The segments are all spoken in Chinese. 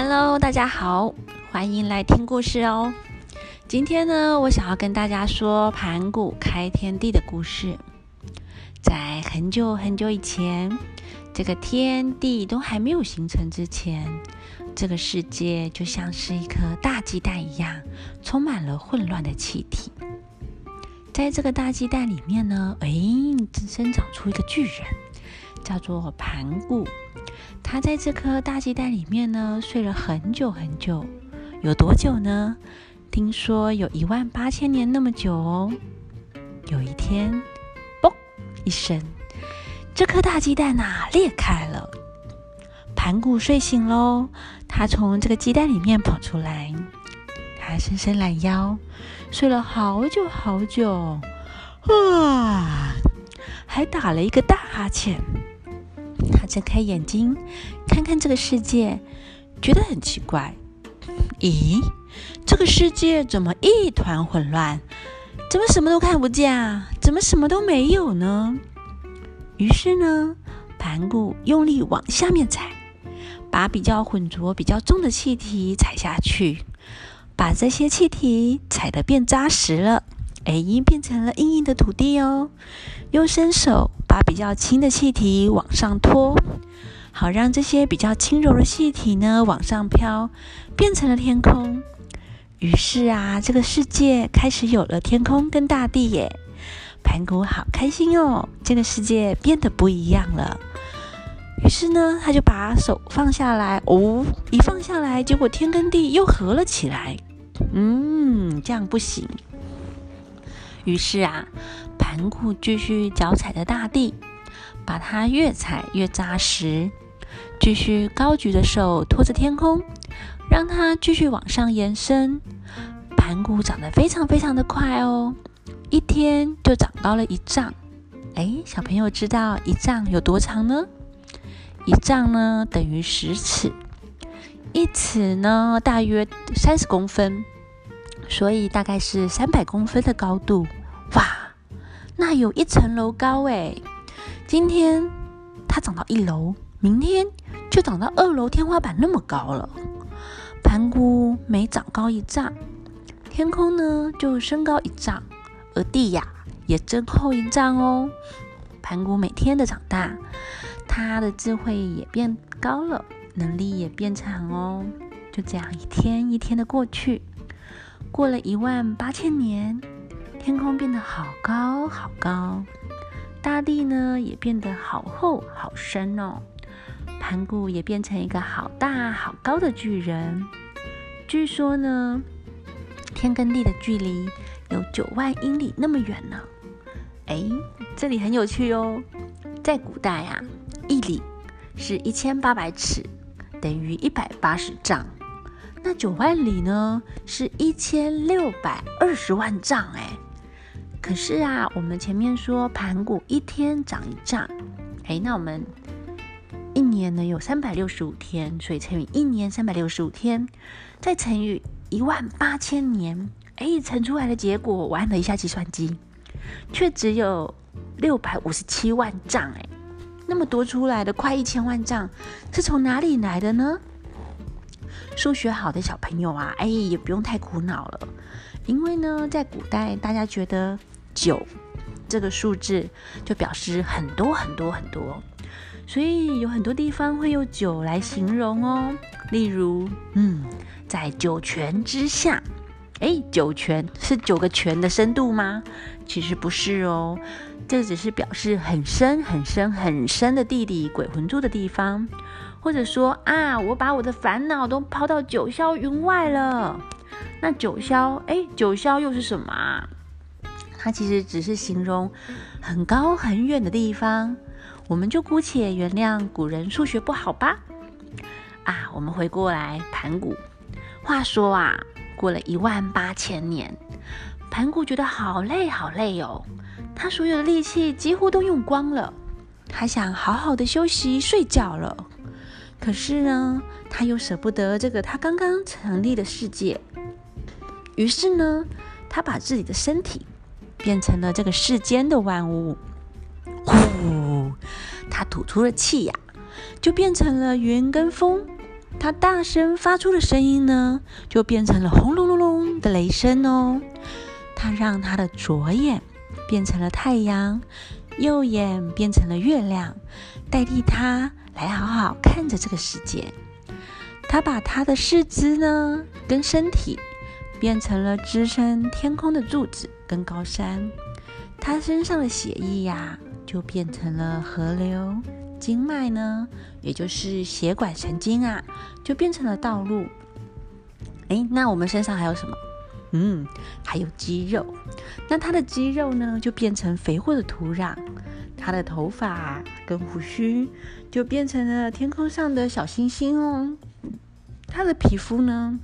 Hello，大家好，欢迎来听故事哦。今天呢，我想要跟大家说盘古开天地的故事。在很久很久以前，这个天地都还没有形成之前，这个世界就像是一颗大鸡蛋一样，充满了混乱的气体。在这个大鸡蛋里面呢，哎，生长出一个巨人，叫做盘古。他在这颗大鸡蛋里面呢，睡了很久很久，有多久呢？听说有一万八千年那么久哦。有一天，嘣一声，这颗大鸡蛋呐裂开了，盘古睡醒喽。他从这个鸡蛋里面跑出来，他伸伸懒腰，睡了好久好久，啊，还打了一个大哈欠。他睁开眼睛，看看这个世界，觉得很奇怪。咦，这个世界怎么一团混乱？怎么什么都看不见啊？怎么什么都没有呢？于是呢，盘古用力往下面踩，把比较浑浊、比较重的气体踩下去，把这些气体踩得变扎实了。哎，变成了硬硬的土地哦。又伸手把比较轻的气体往上拖，好让这些比较轻柔的气体呢往上飘，变成了天空。于是啊，这个世界开始有了天空跟大地耶。盘古好开心哦，这个世界变得不一样了。于是呢，他就把手放下来，哦，一放下来，结果天跟地又合了起来。嗯，这样不行。于是啊，盘古继续脚踩着大地，把它越踩越扎实。继续高举着手托着天空，让它继续往上延伸。盘古长得非常非常的快哦，一天就长高了一丈。哎，小朋友知道一丈有多长呢？一丈呢等于十尺，一尺呢大约三十公分。所以大概是三百公分的高度，那有一层楼高哎！今天它长到一楼，明天就长到二楼天花板那么高了。盘古每长高一丈，天空呢就升高一丈，而地呀也增厚一丈哦。盘古每天的长大，他的智慧也变高了，能力也变强哦。就这样一天一天的过去。过了一万八千年，天空变得好高好高，大地呢也变得好厚好深哦。盘古也变成一个好大好高的巨人。据说呢，天跟地的距离有九万英里那么远呢。哎，这里很有趣哦。在古代啊，一里是一千八百尺，等于一百八十丈。那九万里呢，是一千六百二十万丈哎。可是啊，我们前面说盘古一天长一丈，哎，那我们一年呢有三百六十五天，所以乘以一年三百六十五天，再乘以一万八千年，哎，乘出来的结果，我按了一下计算机，却只有六百五十七万丈哎。那么多出来的快一千万丈，是从哪里来的呢？数学好的小朋友啊，哎，也不用太苦恼了，因为呢，在古代大家觉得九这个数字就表示很多很多很多，所以有很多地方会用九来形容哦。例如，嗯，在九泉之下，哎，九泉是九个泉的深度吗？其实不是哦，这只是表示很深很深很深的地底鬼魂住的地方。或者说啊，我把我的烦恼都抛到九霄云外了。那九霄，哎，九霄又是什么啊？它其实只是形容很高很远的地方。我们就姑且原谅古人数学不好吧。啊，我们回过来盘古。话说啊，过了一万八千年，盘古觉得好累好累哦，他所有的力气几乎都用光了，他想好好的休息睡觉了。可是呢，他又舍不得这个他刚刚成立的世界，于是呢，他把自己的身体变成了这个世间的万物。呼，他吐出了气呀，就变成了云跟风，它大声发出的声音呢，就变成了轰隆隆隆的雷声哦。它让它的左眼变成了太阳，右眼变成了月亮，代替它来好好看着这个世界。它把它的四肢呢，跟身体变成了支撑天空的柱子跟高山。他身上的血液呀，就变成了河流。经脉呢，也就是血管神经啊，就变成了道路。哎，那我们身上还有什么？嗯，还有肌肉。那他的肌肉呢，就变成肥沃的土壤。他的头发跟胡须就变成了天空上的小星星哦。他的皮肤呢，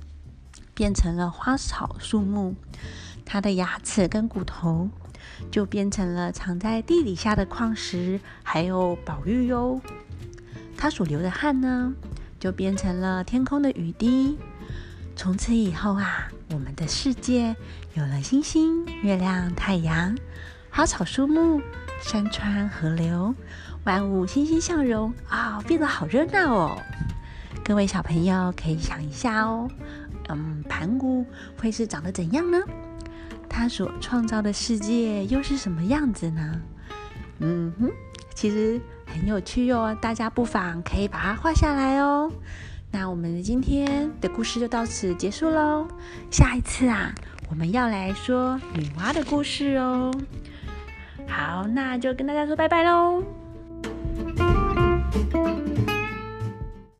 变成了花草树木。它的牙齿跟骨头。就变成了藏在地底下的矿石，还有宝玉哟。他所流的汗呢，就变成了天空的雨滴。从此以后啊，我们的世界有了星星、月亮、太阳、花草树木、山川河流，万物欣欣向荣啊，变得好热闹哦。各位小朋友可以想一下哦，嗯，盘古会是长得怎样呢？他所创造的世界又是什么样子呢？嗯哼，其实很有趣哦，大家不妨可以把它画下来哦。那我们今天的故事就到此结束喽。下一次啊，我们要来说女娲的故事哦。好，那就跟大家说拜拜喽。